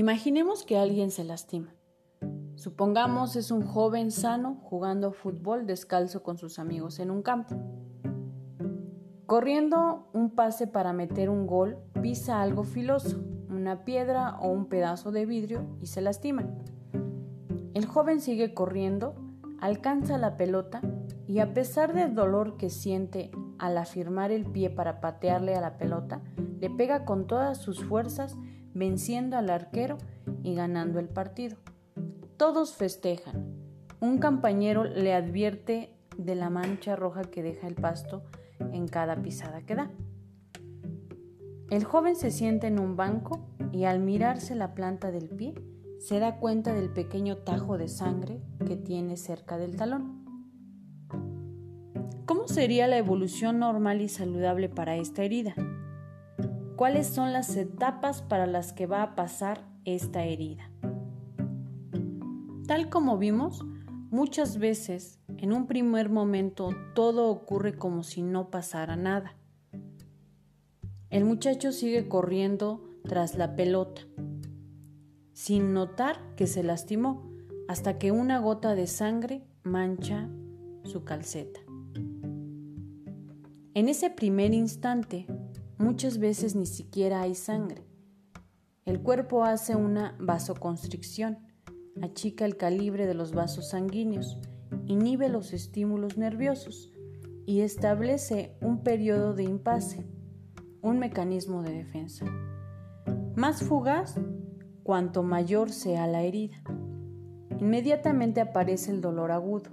Imaginemos que alguien se lastima. Supongamos es un joven sano jugando fútbol descalzo con sus amigos en un campo. Corriendo un pase para meter un gol, pisa algo filoso, una piedra o un pedazo de vidrio y se lastima. El joven sigue corriendo, alcanza la pelota y a pesar del dolor que siente al afirmar el pie para patearle a la pelota, le pega con todas sus fuerzas, venciendo al arquero y ganando el partido. Todos festejan. Un compañero le advierte de la mancha roja que deja el pasto en cada pisada que da. El joven se sienta en un banco y al mirarse la planta del pie se da cuenta del pequeño tajo de sangre que tiene cerca del talón. ¿Cómo sería la evolución normal y saludable para esta herida? ¿Cuáles son las etapas para las que va a pasar esta herida? Tal como vimos, muchas veces en un primer momento todo ocurre como si no pasara nada. El muchacho sigue corriendo tras la pelota, sin notar que se lastimó, hasta que una gota de sangre mancha su calceta. En ese primer instante, muchas veces ni siquiera hay sangre. El cuerpo hace una vasoconstricción, achica el calibre de los vasos sanguíneos, inhibe los estímulos nerviosos y establece un periodo de impasse, un mecanismo de defensa. Más fugaz cuanto mayor sea la herida. Inmediatamente aparece el dolor agudo,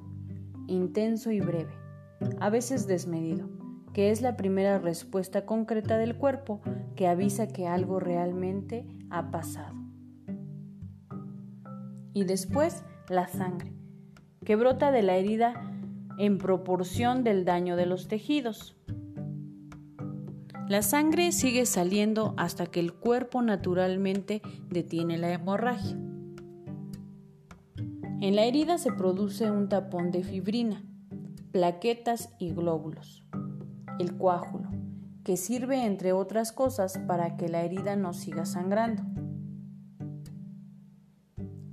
intenso y breve, a veces desmedido, que es la primera respuesta concreta del cuerpo que avisa que algo realmente ha pasado. Y después la sangre, que brota de la herida en proporción del daño de los tejidos. La sangre sigue saliendo hasta que el cuerpo naturalmente detiene la hemorragia. En la herida se produce un tapón de fibrina, plaquetas y glóbulos. El coágulo, que sirve entre otras cosas para que la herida no siga sangrando.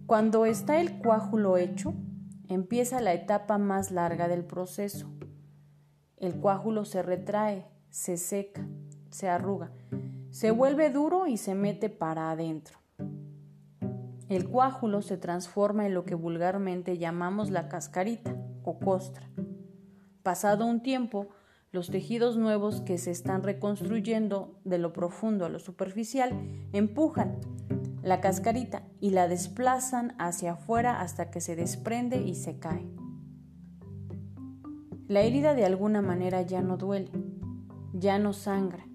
Cuando está el coágulo hecho, empieza la etapa más larga del proceso. El coágulo se retrae, se seca, se arruga, se vuelve duro y se mete para adentro. El coágulo se transforma en lo que vulgarmente llamamos la cascarita o costra. Pasado un tiempo, los tejidos nuevos que se están reconstruyendo de lo profundo a lo superficial empujan la cascarita y la desplazan hacia afuera hasta que se desprende y se cae. La herida de alguna manera ya no duele, ya no sangra,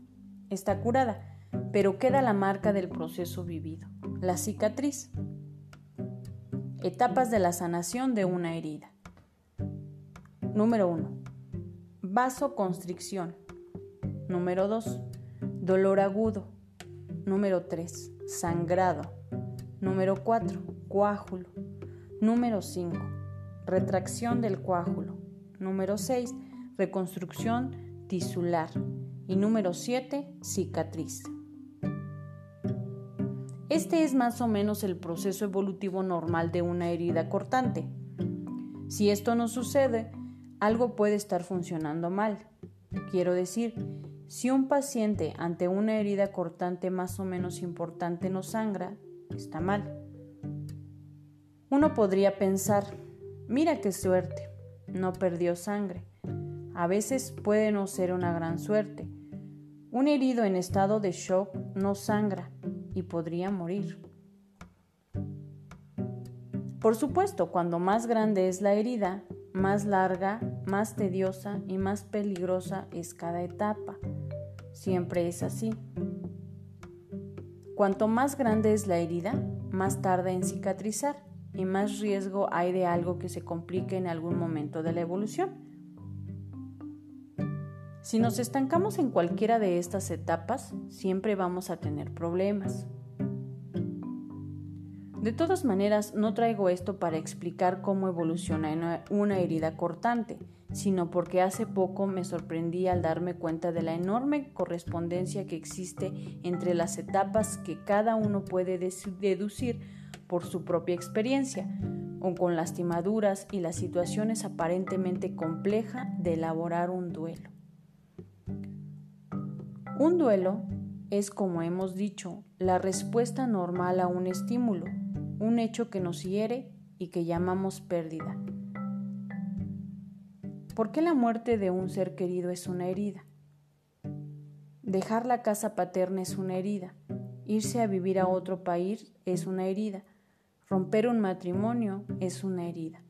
está curada, pero queda la marca del proceso vivido, la cicatriz. Etapas de la sanación de una herida. Número 1. Vasoconstricción. Número 2. Dolor agudo. Número 3 sangrado. Número 4, coágulo. Número 5, retracción del coágulo. Número 6, reconstrucción tisular. Y número 7, cicatriz. Este es más o menos el proceso evolutivo normal de una herida cortante. Si esto no sucede, algo puede estar funcionando mal. Quiero decir, si un paciente ante una herida cortante más o menos importante no sangra, está mal. Uno podría pensar, mira qué suerte, no perdió sangre. A veces puede no ser una gran suerte. Un herido en estado de shock no sangra y podría morir. Por supuesto, cuando más grande es la herida, más larga, más tediosa y más peligrosa es cada etapa. Siempre es así. Cuanto más grande es la herida, más tarda en cicatrizar y más riesgo hay de algo que se complique en algún momento de la evolución. Si nos estancamos en cualquiera de estas etapas, siempre vamos a tener problemas. De todas maneras, no traigo esto para explicar cómo evoluciona una herida cortante, sino porque hace poco me sorprendí al darme cuenta de la enorme correspondencia que existe entre las etapas que cada uno puede deducir por su propia experiencia, o con las timaduras y las situaciones aparentemente complejas de elaborar un duelo. Un duelo es, como hemos dicho, la respuesta normal a un estímulo, un hecho que nos hiere y que llamamos pérdida. ¿Por qué la muerte de un ser querido es una herida? Dejar la casa paterna es una herida. Irse a vivir a otro país es una herida. Romper un matrimonio es una herida.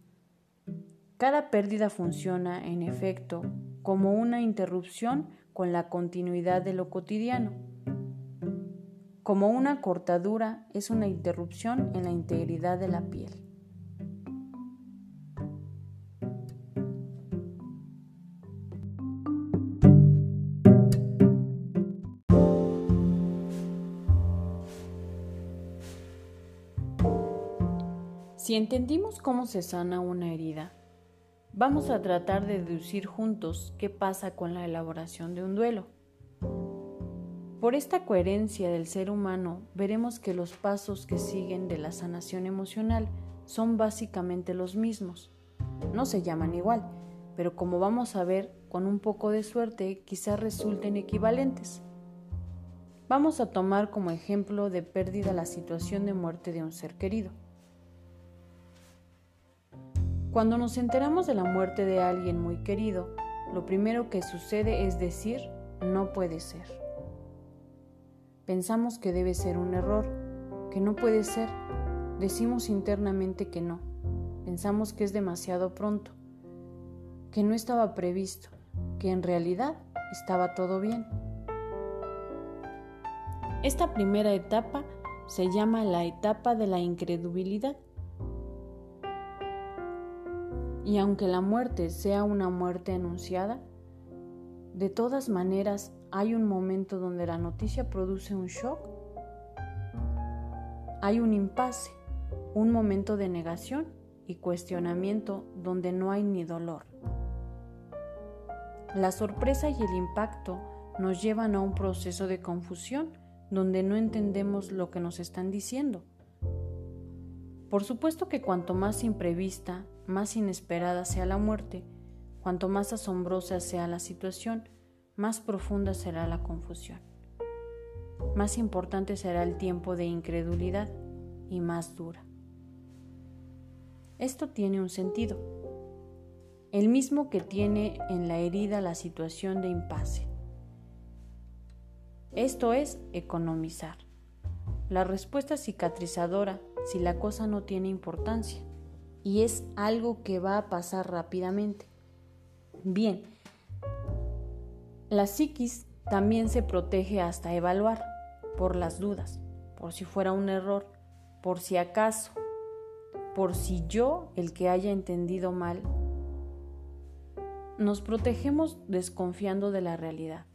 Cada pérdida funciona, en efecto, como una interrupción con la continuidad de lo cotidiano. Como una cortadura es una interrupción en la integridad de la piel. Si entendimos cómo se sana una herida, vamos a tratar de deducir juntos qué pasa con la elaboración de un duelo. Por esta coherencia del ser humano, veremos que los pasos que siguen de la sanación emocional son básicamente los mismos. No se llaman igual, pero como vamos a ver, con un poco de suerte quizás resulten equivalentes. Vamos a tomar como ejemplo de pérdida la situación de muerte de un ser querido. Cuando nos enteramos de la muerte de alguien muy querido, lo primero que sucede es decir, no puede ser. Pensamos que debe ser un error, que no puede ser. Decimos internamente que no. Pensamos que es demasiado pronto, que no estaba previsto, que en realidad estaba todo bien. Esta primera etapa se llama la etapa de la incredulidad y aunque la muerte sea una muerte anunciada, de todas maneras hay un momento donde la noticia produce un shock. Hay un impasse, un momento de negación y cuestionamiento donde no hay ni dolor. La sorpresa y el impacto nos llevan a un proceso de confusión donde no entendemos lo que nos están diciendo. Por supuesto que cuanto más imprevista, más inesperada sea la muerte, cuanto más asombrosa sea la situación, más profunda será la confusión. Más importante será el tiempo de incredulidad y más dura. Esto tiene un sentido, el mismo que tiene en la herida la situación de impasse. Esto es economizar. La respuesta cicatrizadora si la cosa no tiene importancia y es algo que va a pasar rápidamente. Bien, la psiquis también se protege hasta evaluar por las dudas, por si fuera un error, por si acaso, por si yo, el que haya entendido mal, nos protegemos desconfiando de la realidad,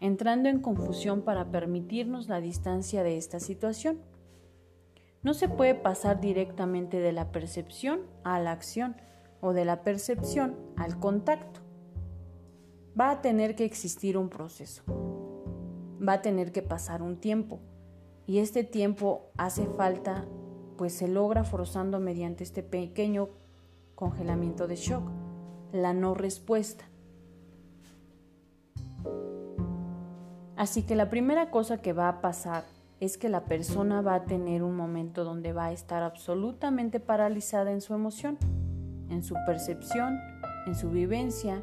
entrando en confusión para permitirnos la distancia de esta situación. No se puede pasar directamente de la percepción a la acción o de la percepción al contacto. Va a tener que existir un proceso. Va a tener que pasar un tiempo. Y este tiempo hace falta, pues se logra forzando mediante este pequeño congelamiento de shock, la no respuesta. Así que la primera cosa que va a pasar es que la persona va a tener un momento donde va a estar absolutamente paralizada en su emoción, en su percepción, en su vivencia,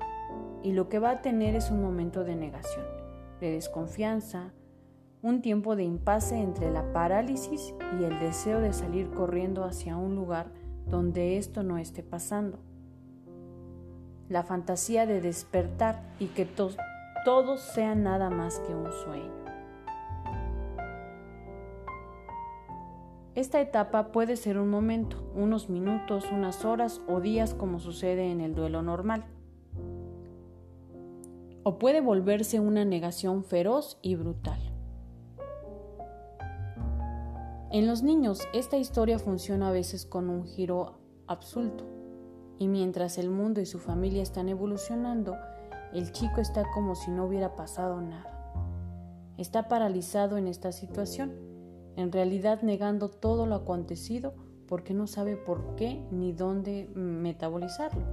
y lo que va a tener es un momento de negación, de desconfianza, un tiempo de impasse entre la parálisis y el deseo de salir corriendo hacia un lugar donde esto no esté pasando. La fantasía de despertar y que todo sea nada más que un sueño. Esta etapa puede ser un momento, unos minutos, unas horas o días como sucede en el duelo normal. O puede volverse una negación feroz y brutal. En los niños esta historia funciona a veces con un giro absulto. Y mientras el mundo y su familia están evolucionando, el chico está como si no hubiera pasado nada. Está paralizado en esta situación, en realidad negando todo lo acontecido porque no sabe por qué ni dónde metabolizarlo.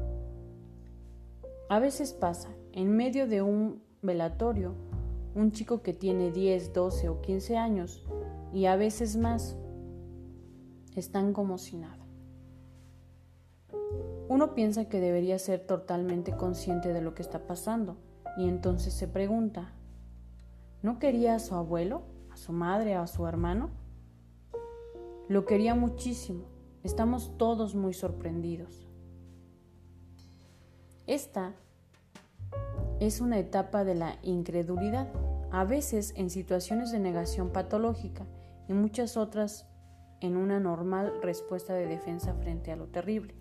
A veces pasa, en medio de un velatorio, un chico que tiene 10, 12 o 15 años y a veces más, están como si nada. Uno piensa que debería ser totalmente consciente de lo que está pasando y entonces se pregunta, ¿no quería a su abuelo, a su madre, a su hermano? Lo quería muchísimo. Estamos todos muy sorprendidos. Esta es una etapa de la incredulidad, a veces en situaciones de negación patológica y muchas otras en una normal respuesta de defensa frente a lo terrible.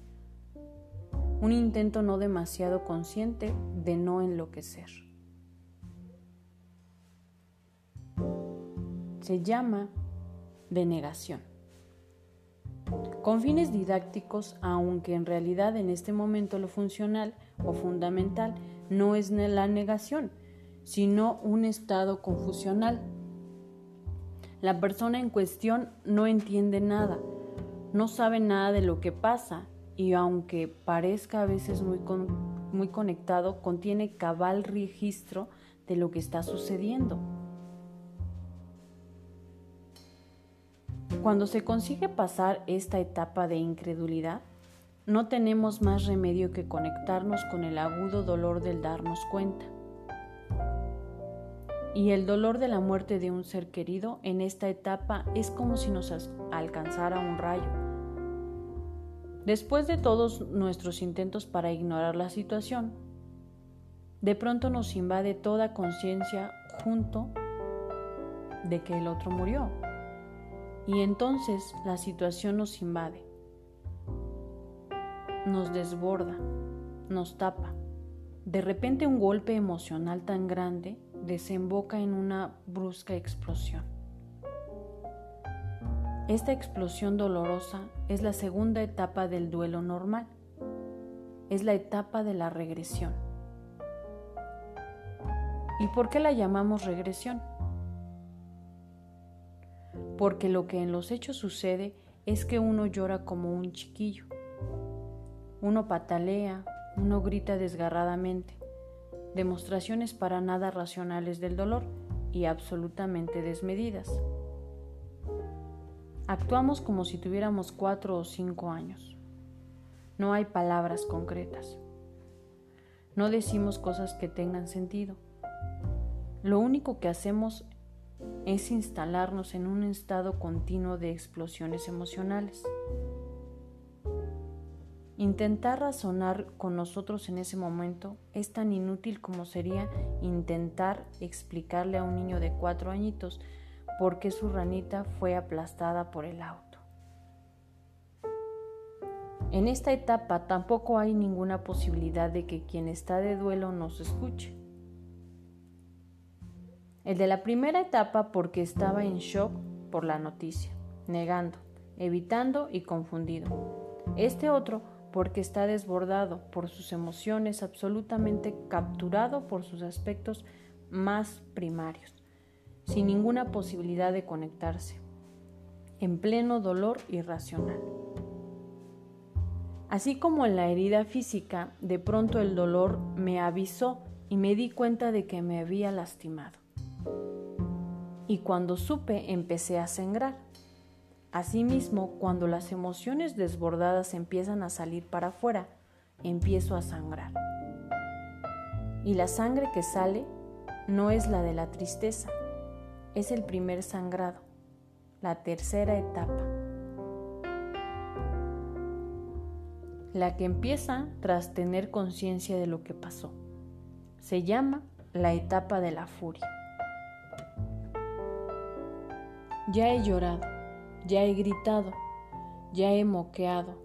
Un intento no demasiado consciente de no enloquecer. Se llama denegación con fines didácticos, aunque en realidad en este momento lo funcional o fundamental no es la negación, sino un estado confusional. La persona en cuestión no entiende nada, no sabe nada de lo que pasa y aunque parezca a veces muy, muy conectado, contiene cabal registro de lo que está sucediendo. Cuando se consigue pasar esta etapa de incredulidad, no tenemos más remedio que conectarnos con el agudo dolor del darnos cuenta. Y el dolor de la muerte de un ser querido en esta etapa es como si nos alcanzara un rayo. Después de todos nuestros intentos para ignorar la situación, de pronto nos invade toda conciencia junto de que el otro murió. Y entonces la situación nos invade, nos desborda, nos tapa. De repente un golpe emocional tan grande desemboca en una brusca explosión. Esta explosión dolorosa es la segunda etapa del duelo normal. Es la etapa de la regresión. ¿Y por qué la llamamos regresión? porque lo que en los hechos sucede es que uno llora como un chiquillo. Uno patalea, uno grita desgarradamente, demostraciones para nada racionales del dolor y absolutamente desmedidas. Actuamos como si tuviéramos cuatro o cinco años. No hay palabras concretas. No decimos cosas que tengan sentido. Lo único que hacemos es instalarnos en un estado continuo de explosiones emocionales. Intentar razonar con nosotros en ese momento es tan inútil como sería intentar explicarle a un niño de cuatro añitos por qué su ranita fue aplastada por el auto. En esta etapa tampoco hay ninguna posibilidad de que quien está de duelo nos escuche. El de la primera etapa porque estaba en shock por la noticia, negando, evitando y confundido. Este otro porque está desbordado por sus emociones, absolutamente capturado por sus aspectos más primarios, sin ninguna posibilidad de conectarse, en pleno dolor irracional. Así como en la herida física, de pronto el dolor me avisó y me di cuenta de que me había lastimado y cuando supe empecé a sangrar. Asimismo, cuando las emociones desbordadas empiezan a salir para afuera, empiezo a sangrar. Y la sangre que sale no es la de la tristeza, es el primer sangrado, la tercera etapa. La que empieza tras tener conciencia de lo que pasó. Se llama la etapa de la furia. Ya he llorado, ya he gritado, ya he moqueado,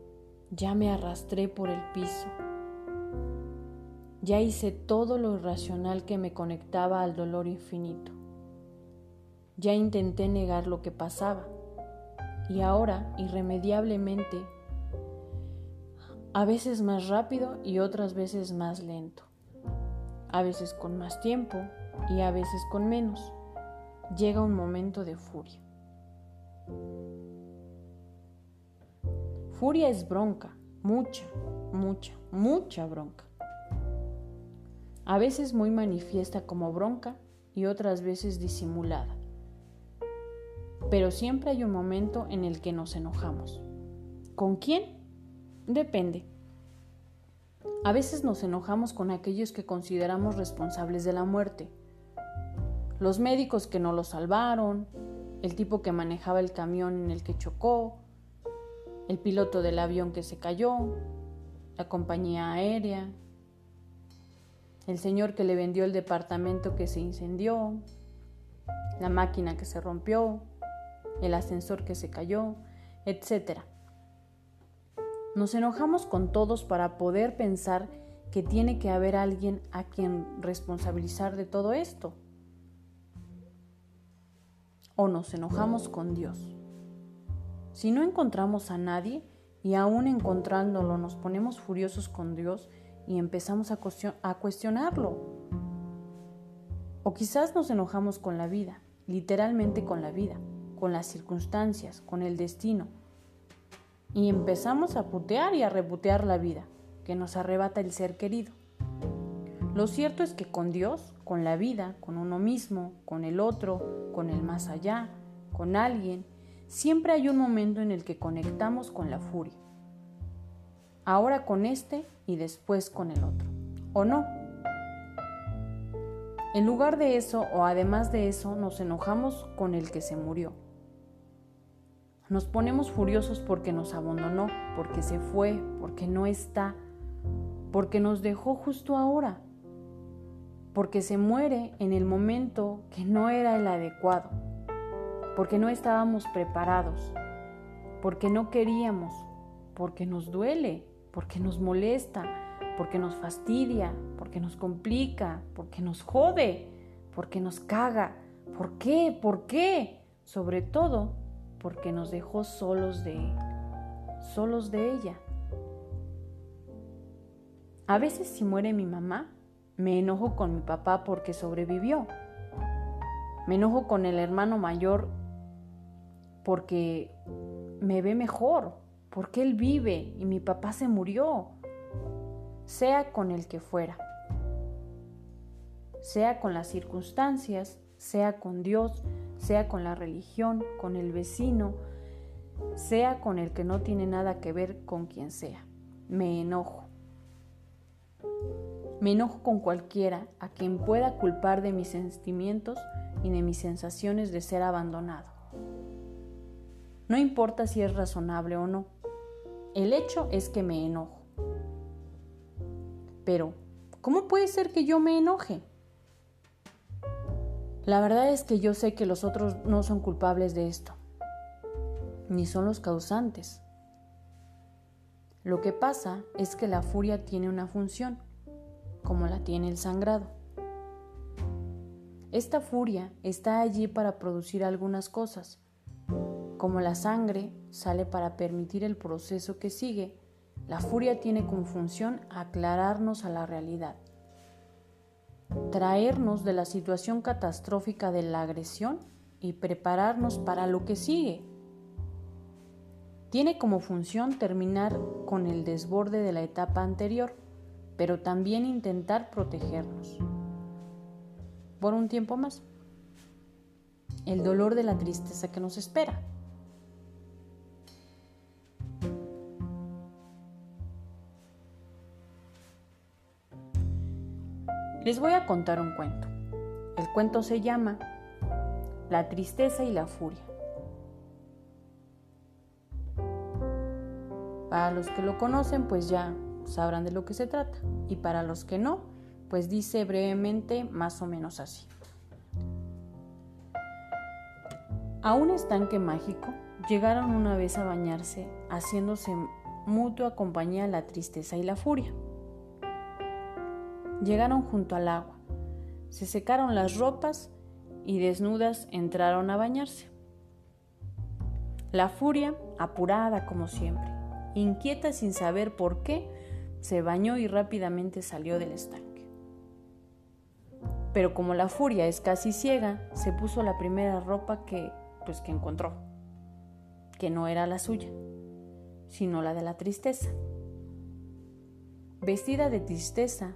ya me arrastré por el piso. Ya hice todo lo irracional que me conectaba al dolor infinito. Ya intenté negar lo que pasaba y ahora, irremediablemente, a veces más rápido y otras veces más lento, a veces con más tiempo y a veces con menos. Llega un momento de furia. Furia es bronca, mucha, mucha, mucha bronca. A veces muy manifiesta como bronca y otras veces disimulada. Pero siempre hay un momento en el que nos enojamos. ¿Con quién? Depende. A veces nos enojamos con aquellos que consideramos responsables de la muerte. Los médicos que no lo salvaron, el tipo que manejaba el camión en el que chocó, el piloto del avión que se cayó, la compañía aérea, el señor que le vendió el departamento que se incendió, la máquina que se rompió, el ascensor que se cayó, etc. Nos enojamos con todos para poder pensar que tiene que haber alguien a quien responsabilizar de todo esto. O nos enojamos con Dios. Si no encontramos a nadie y aún encontrándolo nos ponemos furiosos con Dios y empezamos a, cuestionarlo. O quizás nos enojamos con la vida, literalmente con la vida con las circunstancias, con el destino. Y empezamos a putear y a reputear la vida, que nos arrebata el ser querido. Lo cierto es que con Dios, con la vida, con uno mismo, con el otro, con el más allá, con alguien, siempre hay un momento en el que conectamos con la furia. Ahora con este y después con el otro. ¿O no? En lugar de eso o además de eso nos enojamos con el que se murió nos ponemos furiosos porque nos abandonó, porque se fue, porque no está, porque nos dejó justo ahora, porque se muere en el momento que no era el adecuado, porque no estábamos preparados, porque no queríamos, porque nos duele, porque nos molesta, porque nos fastidia, porque nos complica, porque nos jode, porque nos caga. ¿Por qué? ¿Por qué? Sobre todo porque nos dejó solos de solos de ella. A veces si muere mi mamá, me enojo con mi papá porque sobrevivió. Me enojo con el hermano mayor porque me ve mejor, porque él vive y mi papá se murió. Sea con el que fuera. Sea con las circunstancias, sea con Dios, sea con la religión, con el vecino, sea con el que no tiene nada que ver con quien sea. Me enojo. Me enojo con cualquiera a quien pueda culpar de mis sentimientos y de mis sensaciones de ser abandonado. No importa si es razonable o no. El hecho es que me enojo. Pero, ¿cómo puede ser que yo me enoje? La verdad es que yo sé que los otros no son culpables de esto, ni son los causantes. Lo que pasa es que la furia tiene una función, como la tiene el sangrado. Esta furia está allí para producir algunas cosas. Como la sangre sale para permitir el proceso que sigue, la furia tiene como función aclararnos a la realidad traernos de la situación catastrófica de la agresión y prepararnos para lo que sigue. Tiene como función terminar con el desborde de la etapa anterior, pero también intentar protegernos. Por un tiempo más. El dolor de la tristeza que nos espera. Les voy a contar un cuento. El cuento se llama La tristeza y la furia. Para los que lo conocen, pues ya sabrán de lo que se trata. Y para los que no, pues dice brevemente más o menos así. A un estanque mágico llegaron una vez a bañarse, haciéndose mutua compañía la tristeza y la furia. Llegaron junto al agua, se secaron las ropas y desnudas entraron a bañarse. La furia, apurada como siempre, inquieta sin saber por qué, se bañó y rápidamente salió del estanque. Pero como la furia es casi ciega, se puso la primera ropa que pues que encontró, que no era la suya, sino la de la tristeza. Vestida de tristeza,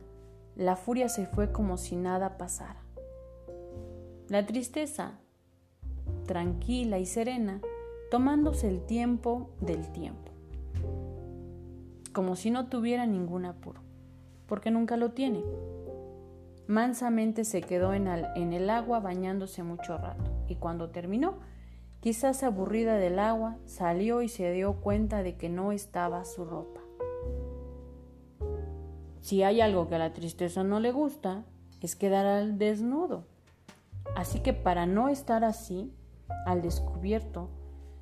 la furia se fue como si nada pasara. La tristeza, tranquila y serena, tomándose el tiempo del tiempo, como si no tuviera ningún apuro, porque nunca lo tiene. Mansamente se quedó en el, agua bañándose mucho rato y cuando terminó, quizás aburrida del agua, salió y se dio cuenta de que no estaba su ropa. Si hay algo que a la tristeza no le gusta, es quedar al desnudo. Así que para no estar así, al descubierto,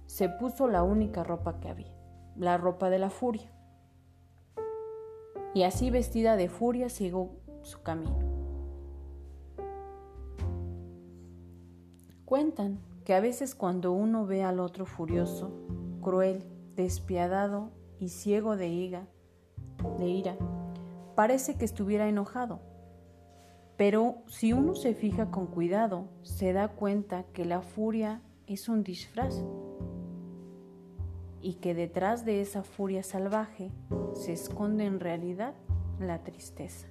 se puso la única ropa que había, la ropa de la furia. Y así vestida de furia siguió su camino. Cuentan que a veces cuando uno ve al otro furioso, cruel, despiadado y ciego de ira, de ira, parece que estuviera enojado. Pero si uno se fija con cuidado, se da cuenta que la furia es un disfraz y que detrás de esa furia salvaje se esconde en realidad la tristeza.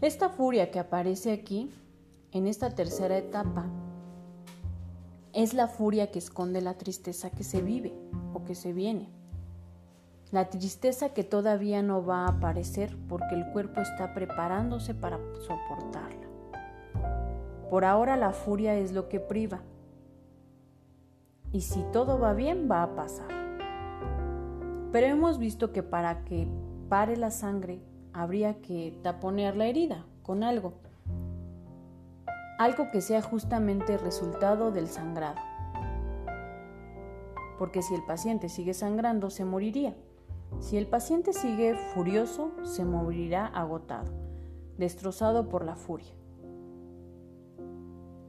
Esta furia que aparece aquí, en esta tercera etapa, es la furia que esconde la tristeza que se vive o que se viene. La tristeza que todavía no va a aparecer porque el cuerpo está preparándose para soportarla. Por ahora la furia es lo que priva, y si todo va bien va a pasar. Pero hemos visto que para que pare la sangre habría que taponear la herida con algo, algo que sea justamente resultado del sangrado. Porque si el paciente sigue sangrando, se moriría. Si el paciente sigue furioso, se morirá agotado, destrozado por la furia.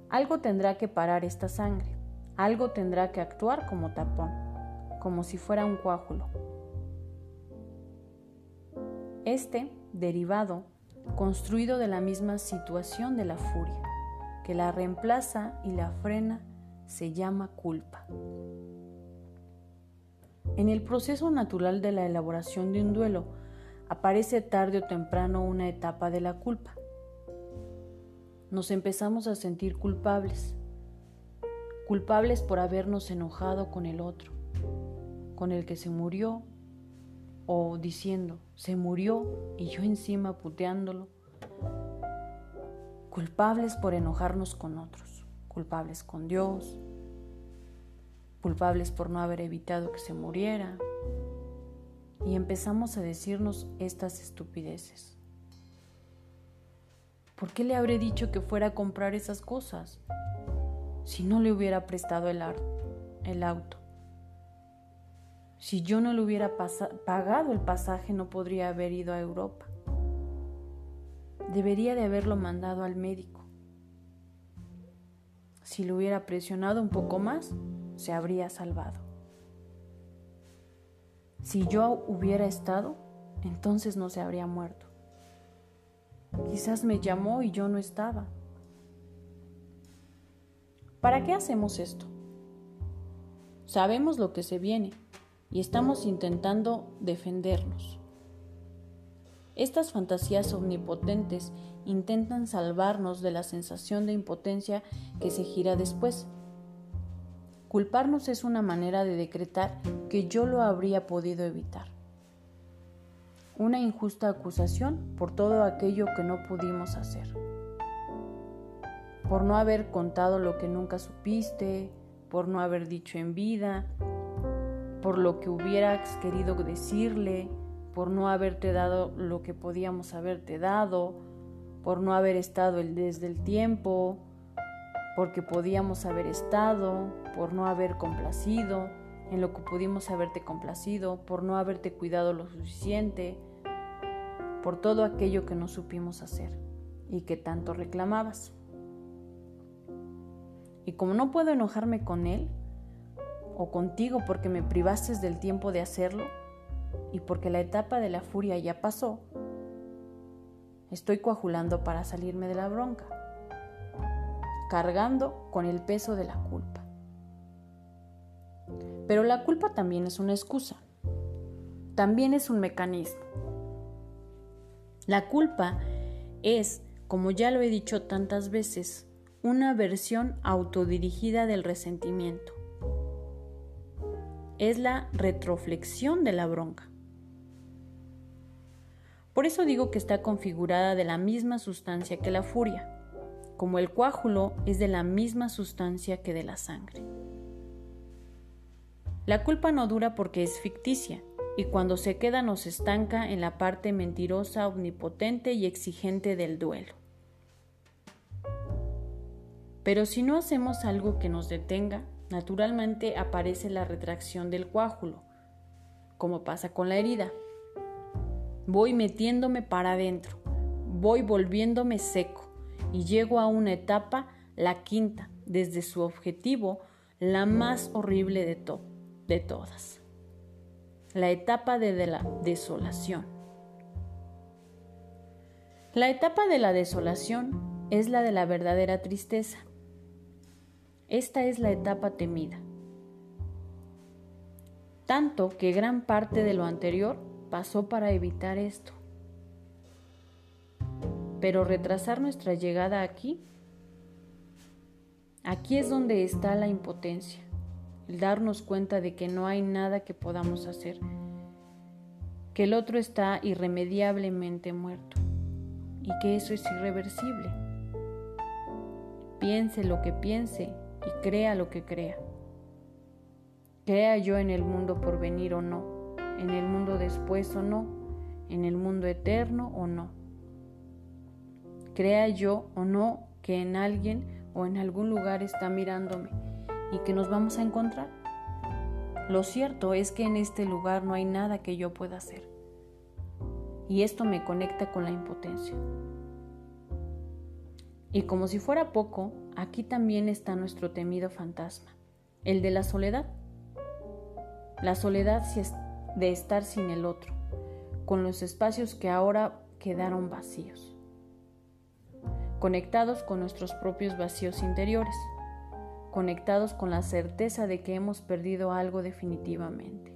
Algo tendrá que parar esta sangre. Algo tendrá que actuar como tapón, como si fuera un coágulo. Este, derivado, construido de la misma situación de la furia, que la reemplaza y la frena, se llama culpa. En el proceso natural de la elaboración de un duelo, aparece tarde o temprano una etapa de la culpa. Nos empezamos a sentir culpables, culpables por habernos enojado con el otro, con el que se murió, o diciendo, se murió y yo encima puteándolo, culpables por enojarnos con otros, culpables con Dios, culpables por no haber evitado que se muriera, y empezamos a decirnos estas estupideces. ¿Por qué le habré dicho que fuera a comprar esas cosas? Si no le hubiera prestado el, auto. Si yo no le hubiera pagado el pasaje no podría haber ido a Europa. Debería de haberlo mandado al médico. Si lo hubiera presionado un poco más, se habría salvado. Si yo hubiera estado, entonces no se habría muerto. Quizás me llamó y yo no estaba. ¿Para qué hacemos esto? Sabemos lo que se viene y estamos intentando defendernos. Estas fantasías omnipotentes intentan salvarnos de la sensación de impotencia que se gira después. Culparnos es una manera de decretar que yo lo habría podido evitar. Una injusta acusación por todo aquello que no pudimos hacer por no haber contado lo que nunca supiste, por no haber dicho en vida, por lo que hubieras querido decirle, por no haberte dado lo que podíamos haberte dado, por no haber estado desde el tiempo, porque podíamos haber estado, por no haber complacido en lo que pudimos haberte complacido, por no haberte cuidado lo suficiente, por todo aquello que no supimos hacer y que tanto reclamabas. Y como no puedo enojarme con él, o contigo porque me privaste del tiempo de hacerlo y porque la etapa de la furia ya pasó, estoy coagulando para salirme de la bronca, cargando con el peso de la culpa. Pero la culpa también es una excusa, también es un mecanismo. La culpa es, como ya lo he dicho tantas veces, una versión autodirigida del resentimiento. Es la retroflexión de la bronca. Por eso digo que está configurada de la misma sustancia que la furia, como el coágulo es de la misma sustancia que de la sangre. La culpa no dura porque es ficticia, y cuando se queda nos estanca en la parte mentirosa, omnipotente y exigente del duelo. Pero si no hacemos algo que nos detenga, naturalmente aparece la retracción del coágulo, como pasa con la herida. Voy metiéndome para adentro, voy volviéndome seco y llego a una etapa, la quinta, desde su objetivo, la más horrible de, de todas la etapa de, la desolación. La etapa de la desolación es la de la verdadera tristeza. Esta es la etapa temida. Tanto que gran parte de lo anterior pasó para evitar esto. Pero retrasar nuestra llegada aquí, aquí es donde está la impotencia el darnos cuenta de que no hay nada que podamos hacer, que el otro está irremediablemente muerto y que eso es irreversible. Piense lo que piense y crea lo que crea. Crea yo en el mundo por venir o no, en el mundo después o no, en el mundo eterno o no. Crea yo o no que en alguien o en algún lugar está mirándome y que nos vamos a encontrar. Lo cierto es que en este lugar no hay nada que yo pueda hacer. Y esto me conecta con la impotencia. Y como si fuera poco, aquí también está nuestro temido fantasma, el de la soledad. La soledad de estar sin el otro, con los espacios que ahora quedaron vacíos, conectados con nuestros propios vacíos interiores conectados con la certeza de que hemos perdido algo definitivamente.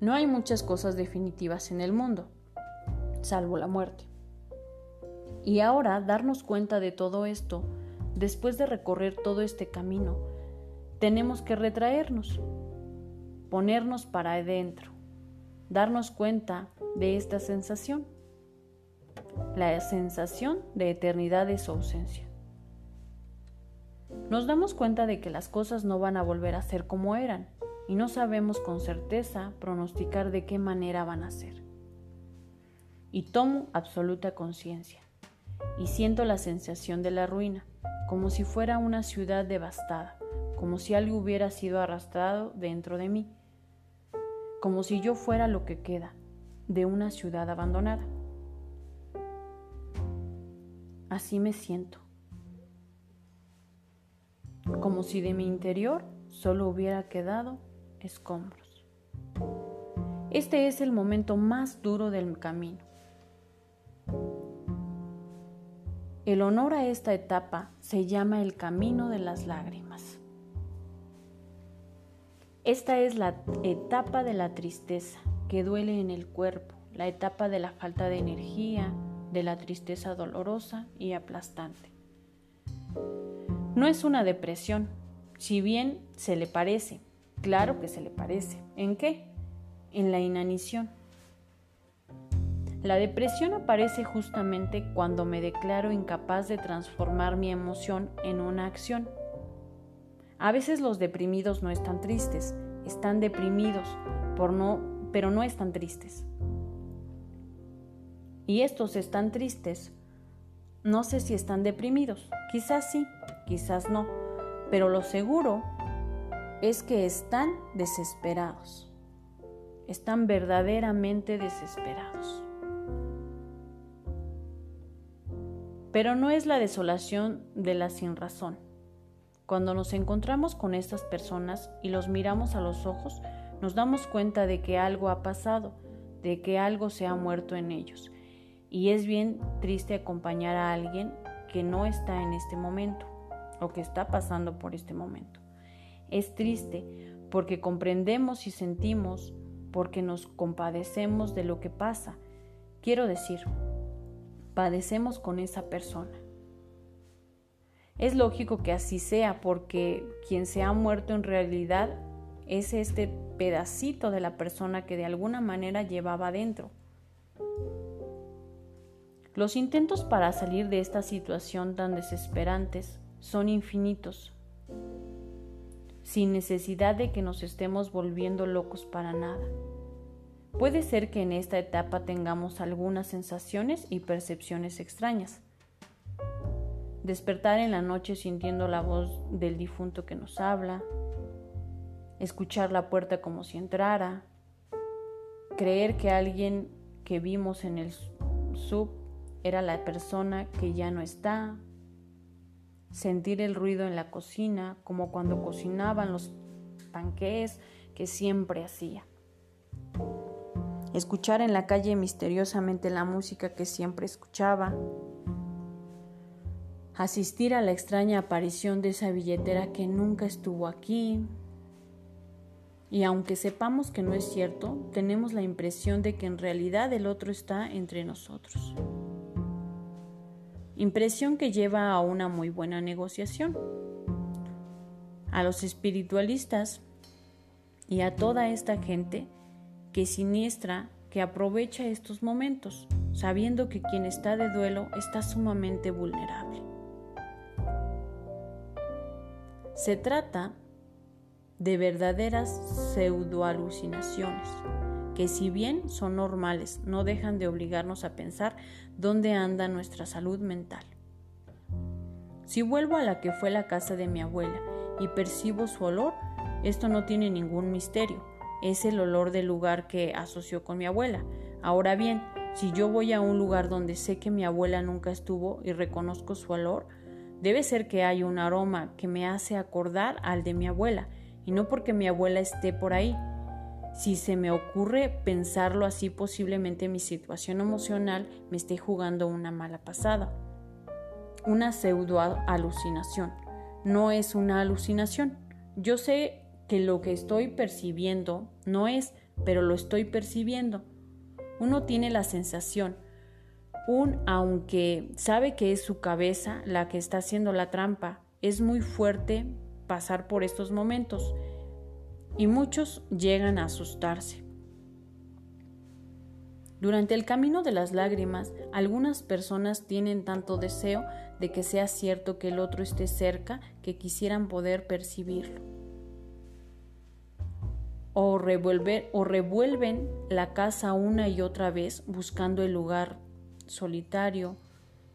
No hay muchas cosas definitivas en el mundo, salvo la muerte. Y ahora darnos cuenta de todo esto, después de recorrer todo este camino, tenemos que retraernos, ponernos para adentro, darnos cuenta de esta sensación, la sensación de eternidad de su ausencia nos damos cuenta de que las cosas no van a volver a ser como eran y no sabemos con certeza pronosticar de qué manera van a ser. Y tomo absoluta conciencia y siento la sensación de la ruina, como si fuera una ciudad devastada, como si algo hubiera sido arrastrado dentro de mí, como si yo fuera lo que queda de una ciudad abandonada. Así me siento como si de mi interior solo hubiera quedado escombros. Este es el momento más duro del camino. El honor a esta etapa se llama el camino de las lágrimas. Esta es la etapa de la tristeza que duele en el cuerpo, la etapa de la falta de energía, de la tristeza dolorosa y aplastante. No es una depresión, si bien se le parece, claro que se le parece. ¿En qué? En la inanición. La depresión aparece justamente cuando me declaro incapaz de transformar mi emoción en una acción. A veces los deprimidos no están tristes, están deprimidos, por no, pero no están tristes. Y estos están tristes. No sé si están deprimidos, quizás sí, quizás no, pero lo seguro es que están desesperados, están verdaderamente desesperados. Pero no es la desolación de la sinrazón, Cuando nos encontramos con estas personas y los miramos a los ojos, nos damos cuenta de que algo ha pasado, de que algo se ha muerto en ellos. Y es bien triste acompañar a alguien que no está en este momento o que está pasando por este momento. Es triste porque comprendemos y sentimos, porque nos compadecemos de lo que pasa. Quiero decir, padecemos con esa persona. Es lógico que así sea porque quien se ha muerto en realidad es este pedacito de la persona que de alguna manera llevaba dentro. Los intentos para salir de esta situación tan desesperantes son infinitos, sin necesidad de que nos estemos volviendo locos para nada. Puede ser que en esta etapa tengamos algunas sensaciones y percepciones extrañas. Despertar en la noche sintiendo la voz del difunto que nos habla, escuchar la puerta como si entrara, creer que alguien que vimos en el sub era la persona que ya no está. Sentir el ruido en la cocina, como cuando cocinaban los panqués que siempre hacía. Escuchar en la calle misteriosamente la música que siempre escuchaba. Asistir a la extraña aparición de esa billetera que nunca estuvo aquí. Y aunque sepamos que no es cierto, tenemos la impresión de que en realidad el otro está entre nosotros impresión que lleva a una muy buena negociación. A los espiritualistas y a toda esta gente que siniestra que aprovecha estos momentos, sabiendo que quien está de duelo está sumamente vulnerable. Se trata de verdaderas pseudoalucinaciones que si bien son normales, no dejan de obligarnos a pensar dónde anda nuestra salud mental. Si vuelvo a la que fue la casa de mi abuela y percibo su olor, esto no tiene ningún misterio, es el olor del lugar que asoció con mi abuela. Ahora bien, si yo voy a un lugar donde sé que mi abuela nunca estuvo y reconozco su olor, debe ser que hay un aroma que me hace acordar al de mi abuela, y no porque mi abuela esté por ahí, si se me ocurre pensarlo así, posiblemente mi situación emocional me esté jugando una mala pasada. Una pseudo alucinación. No es una alucinación. Yo sé que lo que estoy percibiendo no es, pero lo estoy percibiendo. Uno tiene la sensación, un aunque sabe que es su cabeza la que está haciendo la trampa, es muy fuerte pasar por estos momentos y muchos llegan a asustarse. Durante el camino de las lágrimas, algunas personas tienen tanto deseo de que sea cierto que el otro esté cerca que quisieran poder percibirlo. O, revolver, o revuelven la casa una y otra vez buscando el lugar solitario,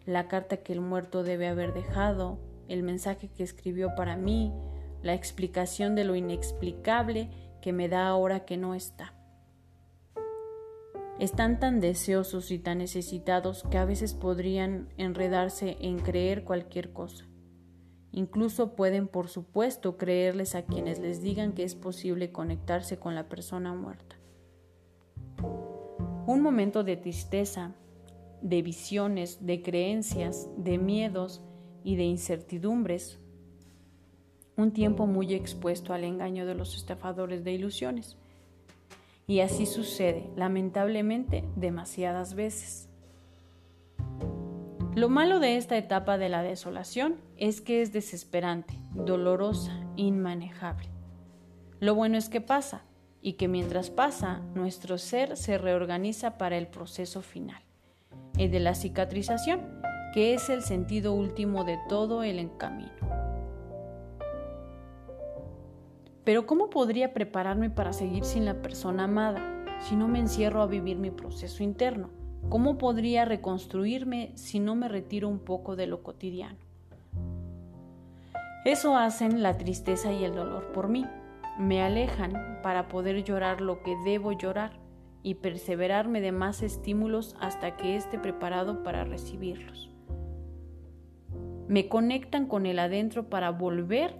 la carta que el muerto debe haber dejado, el mensaje que escribió para mí, la explicación de lo inexplicable que me da ahora que no está. Están tan deseosos y tan necesitados que a veces podrían enredarse en creer cualquier cosa. Incluso pueden, por supuesto, creerles a quienes les digan que es posible conectarse con la persona muerta. Un momento de tristeza, de visiones, de creencias, de miedos y de incertidumbres un tiempo muy expuesto al engaño de los estafadores de ilusiones. Y así sucede, lamentablemente, demasiadas veces. Lo malo de esta etapa de la desolación es que es desesperante, dolorosa, inmanejable. Lo bueno es que pasa y que mientras pasa, nuestro ser se reorganiza para el proceso final, el de la cicatrización, que es el sentido último de todo el camino. Pero ¿cómo podría prepararme para seguir sin la persona amada si no me encierro a vivir mi proceso interno? ¿Cómo podría reconstruirme si no me retiro un poco de lo cotidiano? Eso hacen la tristeza y el dolor por mí. Me alejan para poder llorar lo que debo llorar y perseverarme de más estímulos hasta que esté preparado para recibirlos. Me conectan con el adentro para volver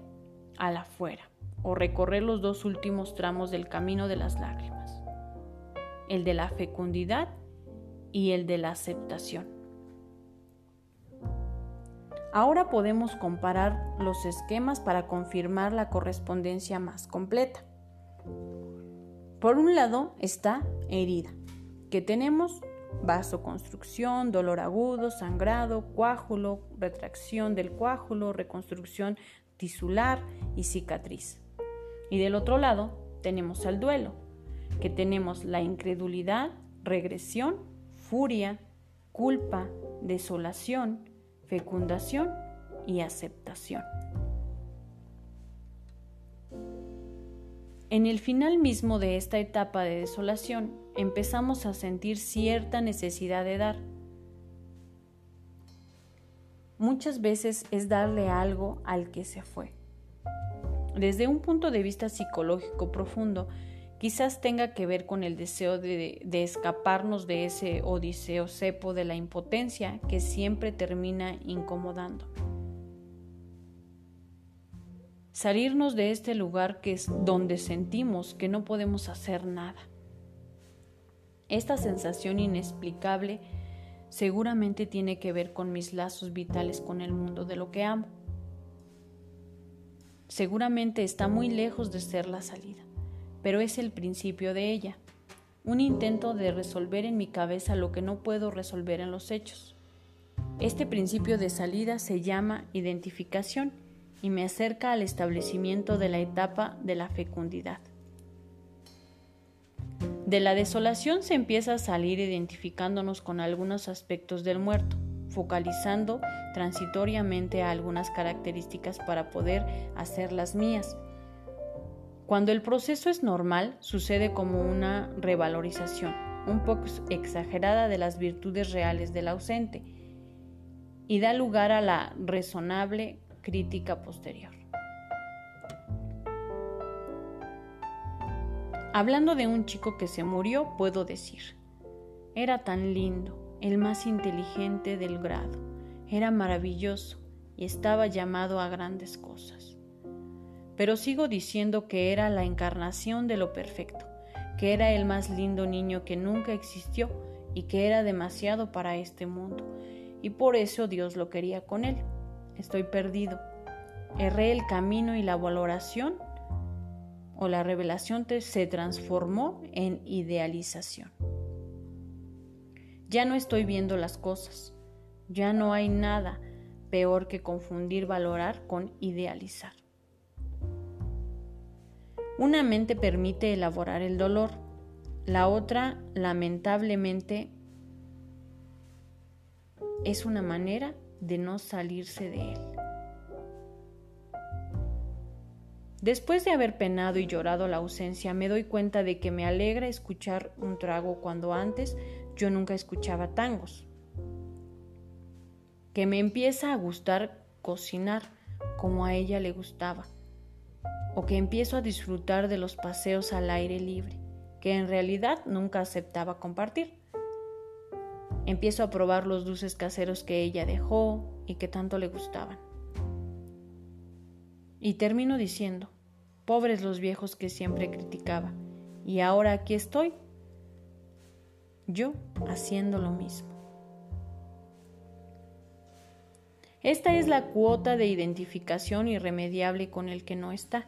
a la fuera o recorrer los dos últimos tramos del camino de las lágrimas, el de la fecundidad y el de la aceptación. Ahora podemos comparar los esquemas para confirmar la correspondencia más completa. Por un lado está herida, que tenemos vasoconstrucción, dolor agudo, sangrado, coágulo, retracción del coágulo, reconstrucción tisular y cicatriz. Y del otro lado tenemos al duelo, que tenemos la incredulidad, regresión, furia, culpa, desolación, fecundación y aceptación. En el final mismo de esta etapa de desolación, empezamos a sentir cierta necesidad de dar. Muchas veces es darle algo al que se fue. Desde un punto de vista psicológico profundo, quizás tenga que ver con el deseo de, escaparnos de ese odiseo cepo de la impotencia que siempre termina incomodando salirnos de este lugar que es donde sentimos que no podemos hacer nada. Esta sensación inexplicable seguramente tiene que ver con mis lazos vitales con el mundo de lo que amo. Seguramente está muy lejos de ser la salida, pero es el principio de ella, un intento de resolver en mi cabeza lo que no puedo resolver en los hechos. Este principio de salida se llama identificación y me acerca al establecimiento de la etapa de la fecundidad. De la desolación se empieza a salir identificándonos con algunos aspectos del muerto, focalizando transitoriamente algunas características para poder hacerlas mías. Cuando el proceso es normal, sucede como una revalorización, un poco exagerada de las virtudes reales del ausente, y da lugar a la razonable crítica posterior. Hablando de un chico que se murió, puedo decir, era tan lindo, el más inteligente del grado, era maravilloso y estaba llamado a grandes cosas. Pero sigo diciendo que era la encarnación de lo perfecto, que era el más lindo niño que nunca existió y que era demasiado para este mundo, y por eso Dios lo quería con él estoy perdido. Erré el camino y la valoración o la revelación se transformó en idealización. Ya no estoy viendo las cosas. Ya no hay nada peor que confundir valorar con idealizar. Una mente permite elaborar el dolor, la otra, lamentablemente, es una manera de no salirse de él. Después de haber penado y llorado la ausencia, me doy cuenta de que me alegra escuchar un trago cuando antes yo nunca escuchaba tangos. Que me empieza a gustar cocinar como a ella le gustaba. O que empiezo a disfrutar de los paseos al aire libre, que en realidad nunca aceptaba compartir. Empiezo a probar los dulces caseros que ella dejó y que tanto le gustaban. Y termino diciendo, pobres los viejos que siempre criticaba, y ahora aquí estoy, yo haciendo lo mismo. Esta es la cuota de identificación irremediable con el que no está,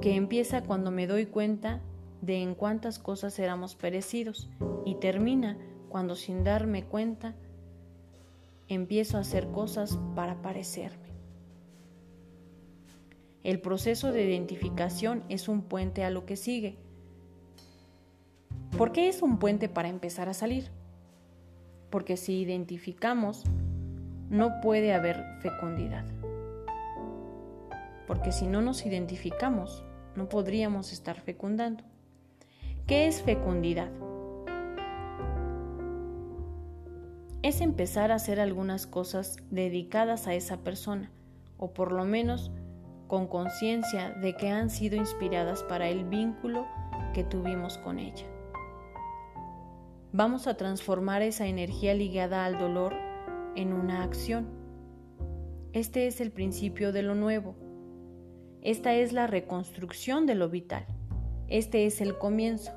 que empieza cuando me doy cuenta de en cuántas cosas éramos perecidos y termina cuando sin darme cuenta empiezo a hacer cosas para parecerme. El proceso de identificación es un puente a lo que sigue. ¿Por qué es un puente para empezar a salir? Porque si identificamos, no puede haber fecundidad. Porque si no nos identificamos, no podríamos estar fecundando. ¿Qué es fecundidad? es empezar a hacer algunas cosas dedicadas a esa persona, o por lo menos con conciencia de que han sido inspiradas para el vínculo que tuvimos con ella. Vamos a transformar esa energía ligada al dolor en una acción. Este es el principio de lo nuevo. Esta es la reconstrucción de lo vital. Este es el comienzo.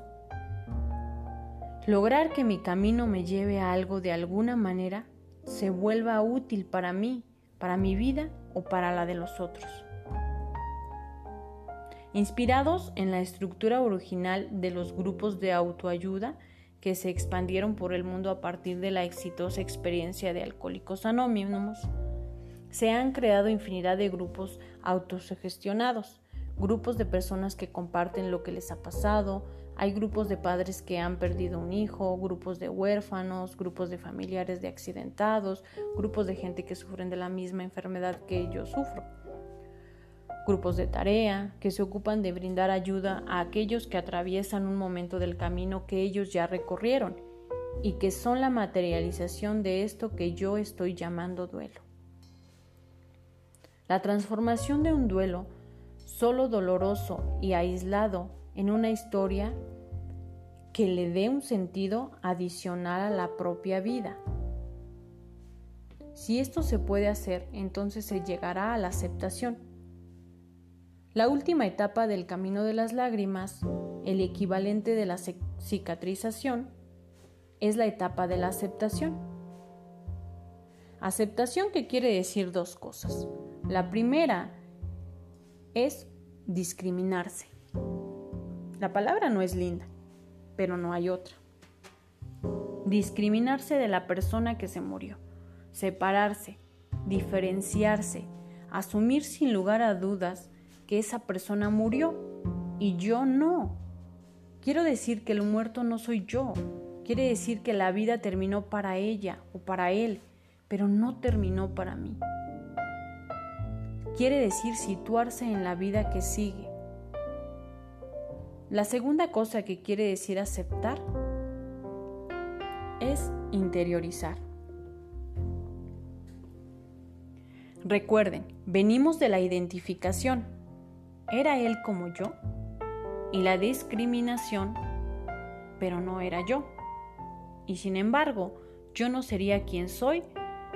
Lograr que mi camino me lleve a algo de alguna manera se vuelva útil para mí, para mi vida o para la de los otros. Inspirados en la estructura original de los grupos de autoayuda que se expandieron por el mundo a partir de la exitosa experiencia de Alcohólicos Anónimos, se han creado infinidad de grupos autosugestionados, grupos de personas que comparten lo que les ha pasado, hay grupos de padres que han perdido un hijo, grupos de huérfanos, grupos de familiares de accidentados, grupos de gente que sufren de la misma enfermedad que yo sufro. Grupos de tarea que se ocupan de brindar ayuda a aquellos que atraviesan un momento del camino que ellos ya recorrieron y que son la materialización de esto que yo estoy llamando duelo. La transformación de un duelo solo doloroso y aislado en una historia que le dé un sentido adicional a la propia vida. Si esto se puede hacer, entonces se llegará a la aceptación. La última etapa del camino de las lágrimas, el equivalente de la cicatrización, es la etapa de la aceptación. Aceptación que quiere decir dos cosas. La primera es discriminarse. La palabra no es linda, pero no hay otra. Discriminarse de la persona que se murió, separarse, diferenciarse, asumir sin lugar a dudas que esa persona murió y yo no. Quiero decir que el muerto no soy yo. Quiere decir que la vida terminó para ella o para él, pero no terminó para mí. Quiere decir situarse en la vida que sigue, la segunda cosa que quiere decir aceptar es interiorizar. Recuerden, venimos de la identificación. ¿Era él como yo? Y la discriminación, pero no era yo. Y sin embargo, yo no sería quien soy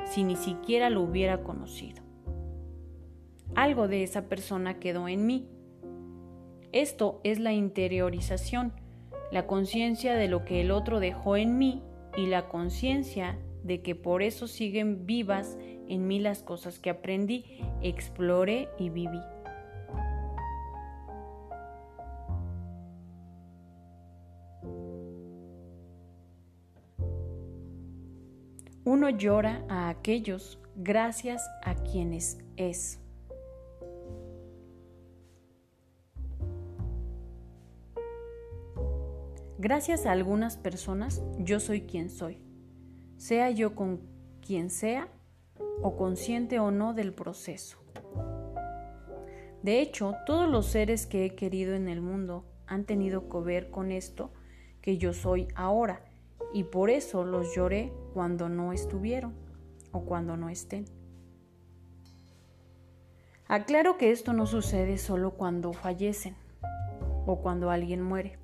si ni siquiera lo hubiera conocido. Algo de esa persona quedó en mí esto es la interiorización, la conciencia de lo que el otro dejó en mí y la conciencia de que por eso siguen vivas en mí las cosas que aprendí, exploré y viví. Uno llora a aquellos gracias a quienes es. Gracias a algunas personas yo soy quien soy, sea yo con quien sea o consciente o no del proceso. De hecho, todos los seres que he querido en el mundo han tenido que ver con esto que yo soy ahora y por eso los lloré cuando no estuvieron o cuando no estén. Aclaro que esto no sucede solo cuando fallecen o cuando alguien muere.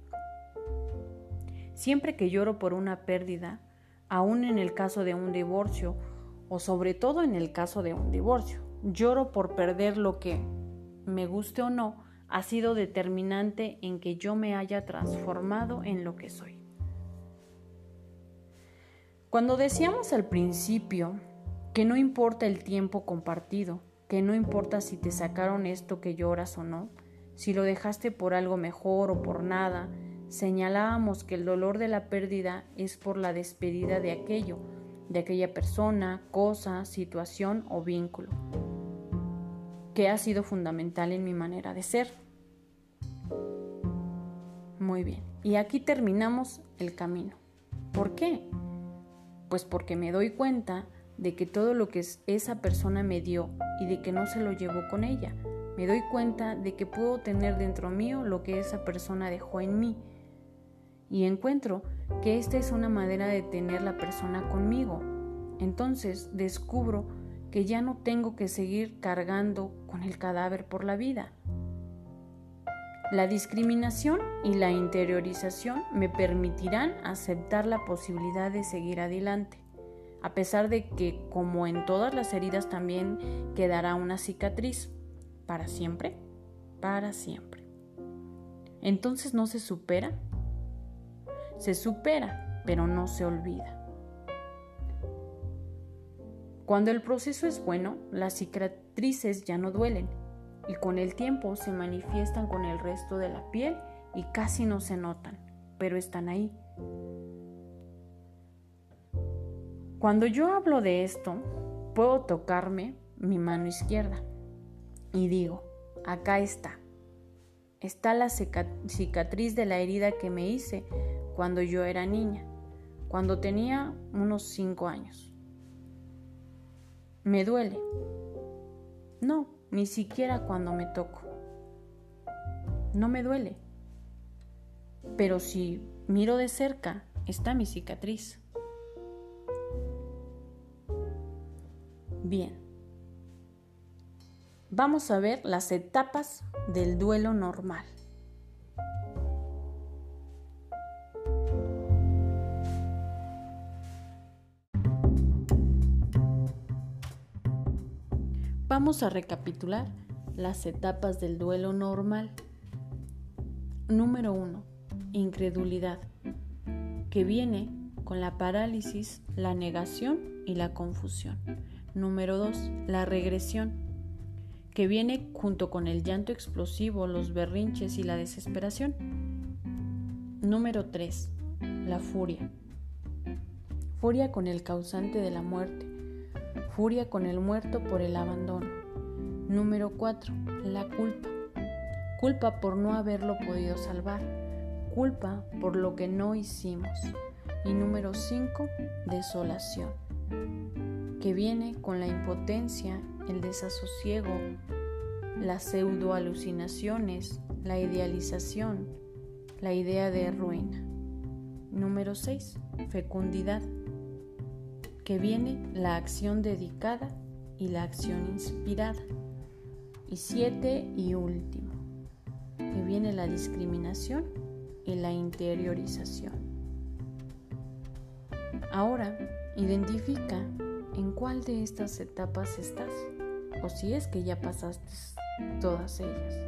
Siempre que lloro por una pérdida, aún en el caso de un divorcio, o sobre todo en el caso de un divorcio, lloro por perder lo que, me guste o no, ha sido determinante en que yo me haya transformado en lo que soy. Cuando decíamos al principio que no importa el tiempo compartido, que no importa si te sacaron esto que lloras o no, si lo dejaste por algo mejor o por nada, señalábamos que el dolor de la pérdida es por la despedida de aquello, de aquella persona, cosa, situación o vínculo, que ha sido fundamental en mi manera de ser. Muy bien, y aquí terminamos el camino. ¿Por qué? Pues porque me doy cuenta de que todo lo que esa persona me dio y de que no se lo llevó con ella. Me doy cuenta de que puedo tener dentro mío lo que esa persona dejó en mí y encuentro que esta es una manera de tener la persona conmigo. Entonces descubro que ya no tengo que seguir cargando con el cadáver por la vida. La discriminación y la interiorización me permitirán aceptar la posibilidad de seguir adelante, a pesar de que, como en todas las heridas, también quedará una cicatriz para siempre. para siempre. Entonces no se supera. Se supera, pero no se olvida. Cuando el proceso es bueno, las cicatrices ya no duelen y con el tiempo se manifiestan con el resto de la piel y casi no se notan, pero están ahí. Cuando yo hablo de esto, puedo tocarme mi mano izquierda y digo, acá está. Está la cicatriz de la herida que me hice cuando yo era niña, cuando tenía unos 5 años. ¿Me duele? No, ni siquiera cuando me toco. No me duele. Pero si miro de cerca, está mi cicatriz. Bien. Vamos a ver las etapas del duelo normal. Vamos a recapitular las etapas del duelo normal. Número 1. Incredulidad, que viene con la parálisis, la negación y la confusión. Número 2. La regresión, que viene junto con el llanto explosivo, los berrinches y la desesperación. Número 3. La furia. Furia con el causante de la muerte. Furia con el muerto por el abandono. Número 4. La culpa. Culpa por no haberlo podido salvar. Culpa por lo que no hicimos. Y número 5. Desolación que viene con la impotencia, el desasosiego, las pseudoalucinaciones, la idealización, la idea de ruina. Número 6. Fecundidad, que viene la acción dedicada y la acción inspirada. Y 7 y último, que viene la discriminación y la interiorización. Ahora, identifica en cuál de estas etapas estás o si es que ya pasaste todas ellas.